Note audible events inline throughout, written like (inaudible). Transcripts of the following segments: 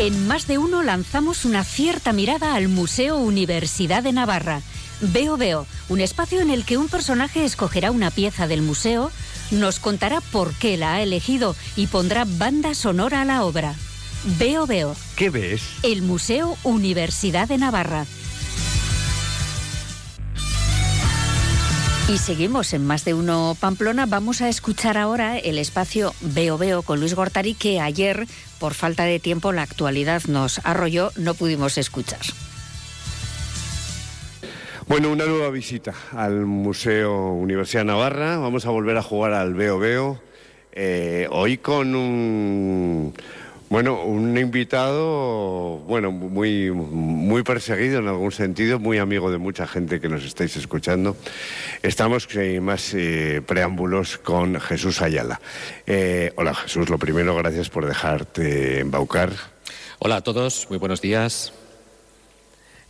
En más de uno lanzamos una cierta mirada al Museo Universidad de Navarra. Veo Veo, un espacio en el que un personaje escogerá una pieza del museo, nos contará por qué la ha elegido y pondrá banda sonora a la obra. Veo Veo. ¿Qué ves? El Museo Universidad de Navarra. Y seguimos en más de uno Pamplona. Vamos a escuchar ahora el espacio Veo Veo con Luis Gortari que ayer, por falta de tiempo, la actualidad nos arrolló, no pudimos escuchar. Bueno, una nueva visita al Museo Universidad Navarra. Vamos a volver a jugar al Veo Veo. Eh, hoy con un bueno, un invitado, bueno, muy, muy perseguido en algún sentido, muy amigo de mucha gente que nos estáis escuchando. Estamos, sin más eh, preámbulos, con Jesús Ayala. Eh, hola Jesús, lo primero, gracias por dejarte embaucar. Hola a todos, muy buenos días.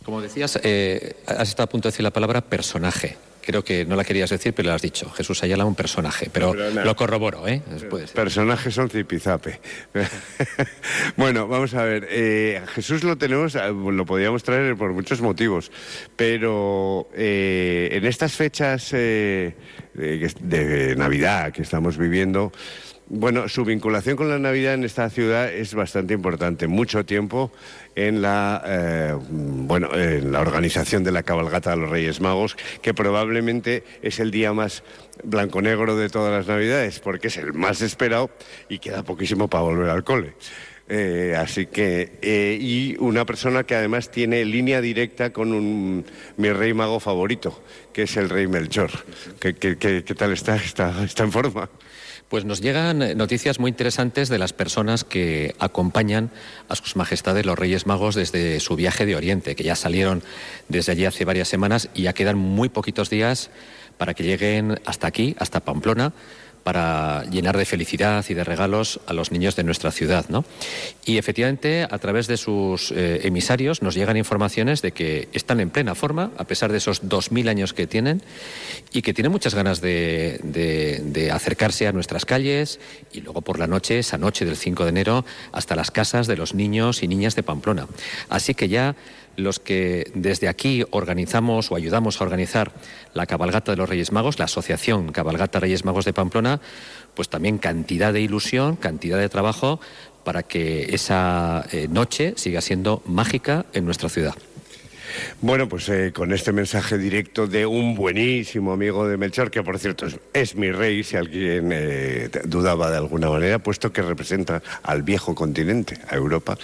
Como decías, eh, has estado a punto de decir la palabra personaje creo que no la querías decir, pero lo has dicho. Jesús Ayala, un personaje, pero, lo corroboro, ¿eh? Personajes son zipizape. (laughs) bueno, vamos a ver. Eh, Jesús lo tenemos, eh, lo podíamos traer por muchos motivos, pero eh, en estas fechas de Navidad que estamos viviendo, bueno, su vinculación con la Navidad en esta ciudad es bastante importante. Mucho tiempo en la, eh, bueno, en la organización de la cabalgata de los Reyes Magos, que probablemente es el día más blanco-negro de todas las Navidades, porque es el más esperado y queda poquísimo para volver al cole. Eh, así que, eh, y una persona que además tiene línea directa con un, mi rey mago favorito, que es el rey Melchor. ¿Qué, tal está? ¿Está, está en forma? Pues nos llegan eh, noticias muy interesantes de las personas que acompañan a sus majestades los Reyes Magos desde su viaje de Oriente, que ya salieron desde allí hace varias semanas y ya quedan muy poquitos días para que lleguen hasta aquí, hasta Pamplona, para llenar de felicidad y de regalos a los niños de nuestra ciudad. ¿no? Y efectivamente, a través de sus eh, emisarios nos llegan informaciones de que están en plena forma, a pesar de esos 2.000 años que tienen, y que tienen muchas ganas de, de, acercarse a nuestras calles y luego por la noche, esa noche del 5 de enero, hasta las casas de los niños y niñas de Pamplona. Así que ya los que desde aquí organizamos o ayudamos a organizar la cabalgata de los Reyes Magos, la Asociación Cabalgata Reyes Magos de Pamplona, pues también cantidad de ilusión, cantidad de trabajo para que esa eh, noche siga siendo mágica en nuestra ciudad. Bueno, pues eh, con este mensaje directo de un buenísimo amigo de Melchor, que por cierto es, mi rey, si alguien eh, dudaba de alguna manera, puesto que representa al viejo continente, a Europa,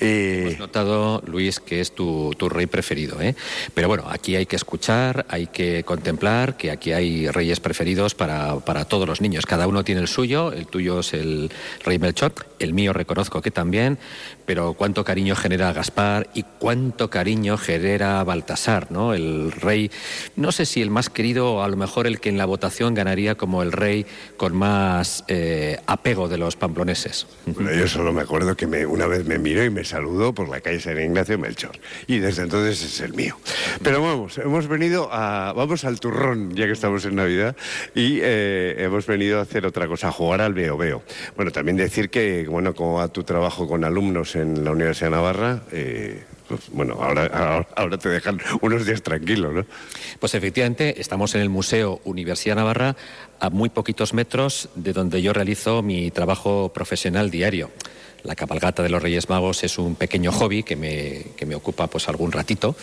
Hemos notado, Luis, que es tu, rey preferido. ¿eh? Pero bueno, aquí hay que escuchar, hay que contemplar que aquí hay reyes preferidos para, para, todos los niños. Cada uno tiene el suyo, el tuyo es el rey Melchor, el mío reconozco que también, pero cuánto cariño genera Gaspar y cuánto cariño genera Baltasar, ¿no? El rey, no sé si el más querido o a lo mejor el que en la votación ganaría como el rey con más eh, apego de los pamploneses. Bueno, yo solo me acuerdo que me, una vez me miró y me saludó por la calle San Ignacio Melchor y desde entonces es el mío. Pero vamos, hemos venido a, vamos al turrón ya que estamos en Navidad y eh, hemos venido a hacer otra cosa, a jugar al veo veo. Bueno, también decir que bueno, como va tu trabajo con alumnos en la Universidad de Navarra, eh, pues, bueno, ahora, ahora, te dejan unos días tranquilos, ¿no? Pues efectivamente, estamos en el Museo Universidad Navarra, a muy poquitos metros de donde yo realizo mi trabajo profesional diario. La cabalgata de los Reyes Magos es un pequeño hobby que me, que me ocupa pues algún ratito,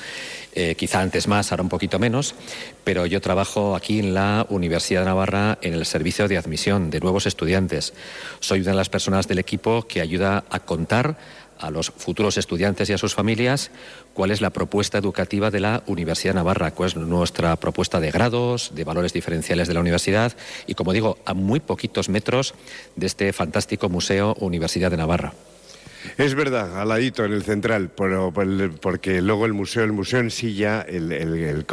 eh, quizá antes más, ahora un poquito menos, pero yo trabajo aquí en la Universidad de Navarra en el servicio de admisión de nuevos estudiantes. Soy una de las personas del equipo que ayuda a contar a los futuros estudiantes y a sus familias cuál es la propuesta educativa de la Universidad de Navarra, cuál es nuestra propuesta de grados, de valores diferenciales de la universidad y, como digo, a muy poquitos metros de este fantástico Museo Universidad de Navarra. Es verdad, al ladito, en el central, pero, porque luego el museo, el museo en sí ya, el,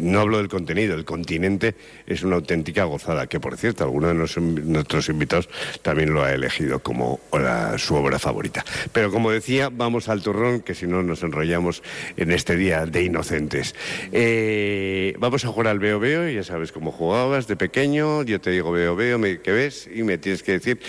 no hablo del contenido, el continente es una auténtica gozada, que por cierto, alguno de nuestros invitados también lo ha elegido como su obra favorita. Pero como decía, vamos al turrón, que si no nos enrollamos en este día de inocentes. Eh, vamos a jugar al veo veo, ya sabes cómo jugabas de pequeño, yo te digo veo veo, ¿qué ves? Y me tienes que decir,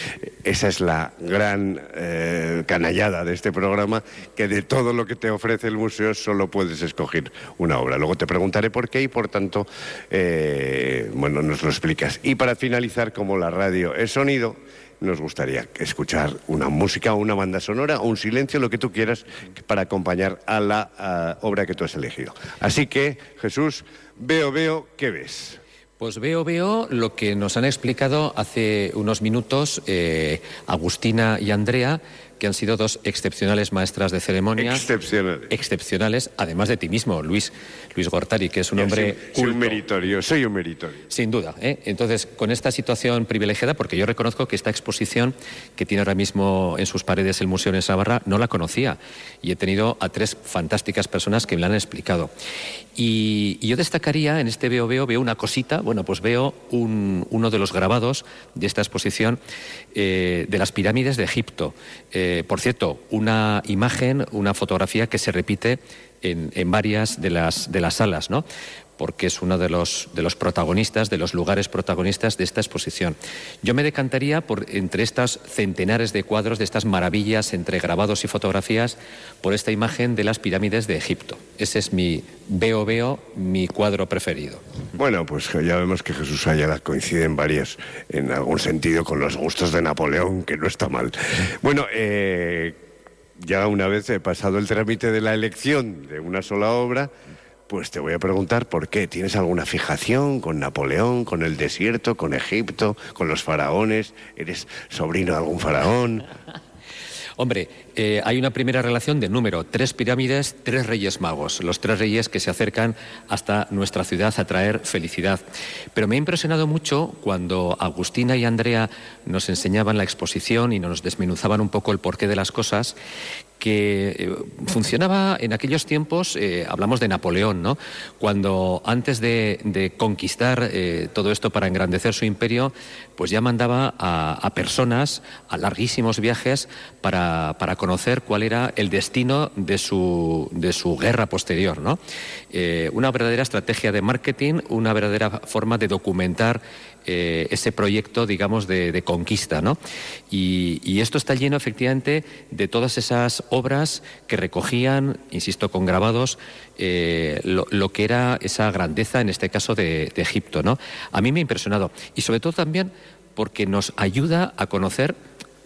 esa es la gran... Eh, canallada de este programa, que de todo lo que te ofrece el museo solo puedes escoger una obra. Luego te preguntaré por qué y por tanto, eh, bueno, nos lo explicas. Y para finalizar, como la radio es sonido, nos gustaría escuchar una música, una banda sonora o un silencio, lo que tú quieras, para acompañar a la obra que tú has elegido. Así que, Jesús, veo, veo, ¿qué ves? Pues veo, veo lo que nos han explicado hace unos minutos eh, Agustina y Andrea que han sido dos excepcionales maestras de ceremonia. Excepcionales. Excepcionales, además de ti mismo, Luis, Luis Gortari, que es un hombre. Soy, un meritorio, soy un meritorio. Sin duda. ¿eh? Entonces, con esta situación privilegiada, porque yo reconozco que esta exposición que tiene ahora mismo en sus paredes el Museo en Sabarra, no la conocía. Y he tenido a tres fantásticas personas que me la han explicado. Y, yo destacaría en este veo, veo, veo una cosita, bueno, pues veo uno de los grabados de esta exposición eh, de las pirámides de Egipto. Eh, por cierto, una imagen, una fotografía que se repite en, en varias de las, de las salas, ¿no? Porque es uno de los, de los protagonistas, de los lugares protagonistas de esta exposición. Yo me decantaría por entre estas centenares de cuadros, de estas maravillas entre grabados y fotografías, por esta imagen de las pirámides de Egipto. Ese es mi veo, veo, mi cuadro preferido. Bueno, pues ya vemos que Jesús Ayala coincide en varias, en algún sentido, con los gustos de Napoleón, que no está mal. Bueno, eh, ya una vez he pasado el trámite de la elección de una sola obra, pues te voy a preguntar por qué. ¿Tienes alguna fijación con Napoleón, con el desierto, con Egipto, con los faraones? ¿Eres sobrino de algún faraón? (laughs) Hombre, eh, hay una primera relación de número, tres pirámides, tres reyes magos, los tres reyes que se acercan hasta nuestra ciudad a traer felicidad. Pero me ha impresionado mucho cuando Agustina y Andrea nos enseñaban la exposición y nos desmenuzaban un poco el porqué de las cosas, que eh, funcionaba en aquellos tiempos, eh, hablamos de Napoleón, ¿no? Cuando antes de, conquistar eh, todo esto para engrandecer su imperio, pues ya mandaba a, personas a larguísimos viajes para, conocer cuál era el destino de su, de su guerra posterior, ¿no? una verdadera estrategia de marketing, una verdadera forma de documentar ese proyecto, digamos, de, conquista. ¿no? Y, esto está lleno, efectivamente, de todas esas obras que recogían, insisto, con grabados, eh, lo, que era esa grandeza, en este caso, de, de Egipto. ¿no? A mí me ha impresionado. Y sobre todo también porque nos ayuda a conocer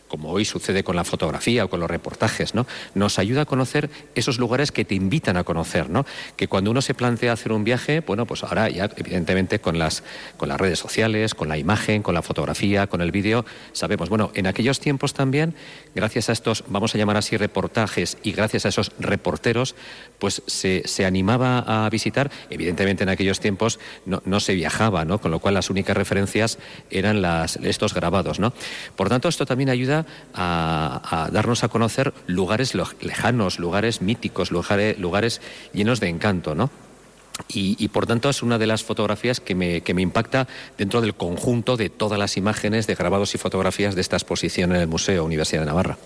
como hoy sucede con la fotografía o con los reportajes, ¿no? Nos ayuda a conocer esos lugares que te invitan a conocer, ¿no? Que cuando uno se plantea hacer un viaje, bueno, pues ahora ya evidentemente con las con las redes sociales, con la imagen, con la fotografía, con el vídeo, sabemos, bueno, en aquellos tiempos también, gracias a estos, vamos a llamar así reportajes y gracias a esos reporteros, pues se, se animaba a visitar, evidentemente en aquellos tiempos no, no se viajaba, ¿no? Con lo cual las únicas referencias eran las, estos grabados, ¿no? Por tanto, esto también ayuda a, darnos a conocer lugares lejanos, lugares míticos, lugares, lugares llenos de encanto, ¿no? Y, por tanto es una de las fotografías que me, que me, impacta dentro del conjunto de todas las imágenes de grabados y fotografías de esta exposición en el Museo Universidad de Navarra.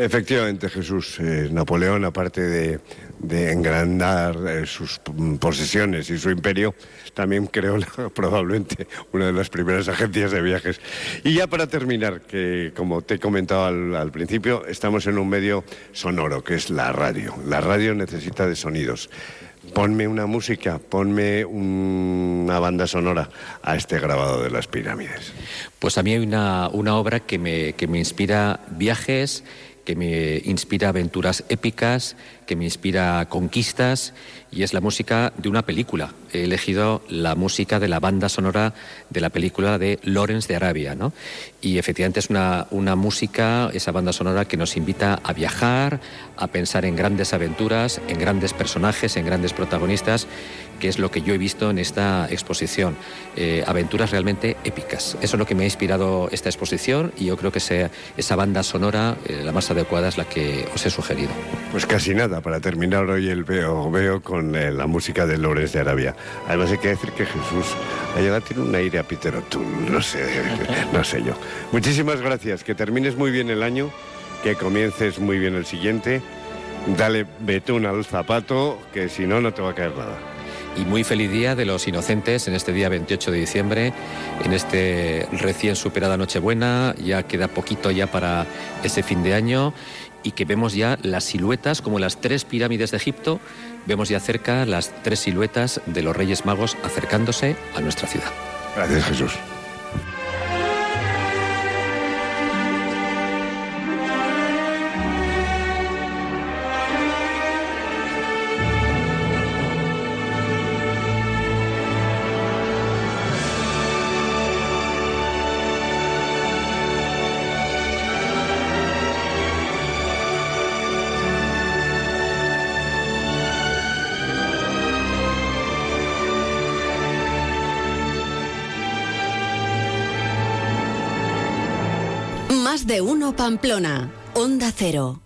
Efectivamente, Jesús. Eh, Napoleón, aparte de, engrandar eh, sus posesiones y su imperio, también creó (laughs) probablemente una de las primeras agencias de viajes. Y ya para terminar, que como te he comentado al, al principio, estamos en un medio sonoro, que es la radio. La radio necesita de sonidos. Ponme una música, ponme una banda sonora a este grabado de las pirámides. Pues a mí hay una, una obra que me, que me inspira viajes, que me inspira aventuras épicas, que me inspira conquistas y es la música de una película. He elegido la música de la banda sonora de la película de Lawrence de Arabia, ¿no? Y efectivamente es una, una música, esa banda sonora que nos invita a viajar, a pensar en grandes aventuras, en grandes personajes, en grandes protagonistas que es lo que yo he visto en esta exposición. Eh, aventuras realmente épicas. Eso es lo que me ha inspirado esta exposición y yo creo que sea, esa banda sonora, eh, la más adecuada, es la que os he sugerido. Pues casi nada, para terminar hoy el veo, veo con eh, la música de Lores de Arabia. Además hay que decir que Jesús llegado tiene un aire a Peter O'Toole, no sé, (laughs) no sé yo. Muchísimas gracias, que termines muy bien el año, que comiences muy bien el siguiente. Dale betún al zapato, que si no, no te va a caer nada. Y muy feliz día de los inocentes en este día 28 de diciembre, en este recién superada Nochebuena, ya queda poquito ya para ese fin de año y que vemos ya las siluetas como las tres pirámides de Egipto, vemos ya cerca las tres siluetas de los Reyes Magos acercándose a nuestra ciudad. Gracias Jesús. De uno Pamplona, Onda Cero.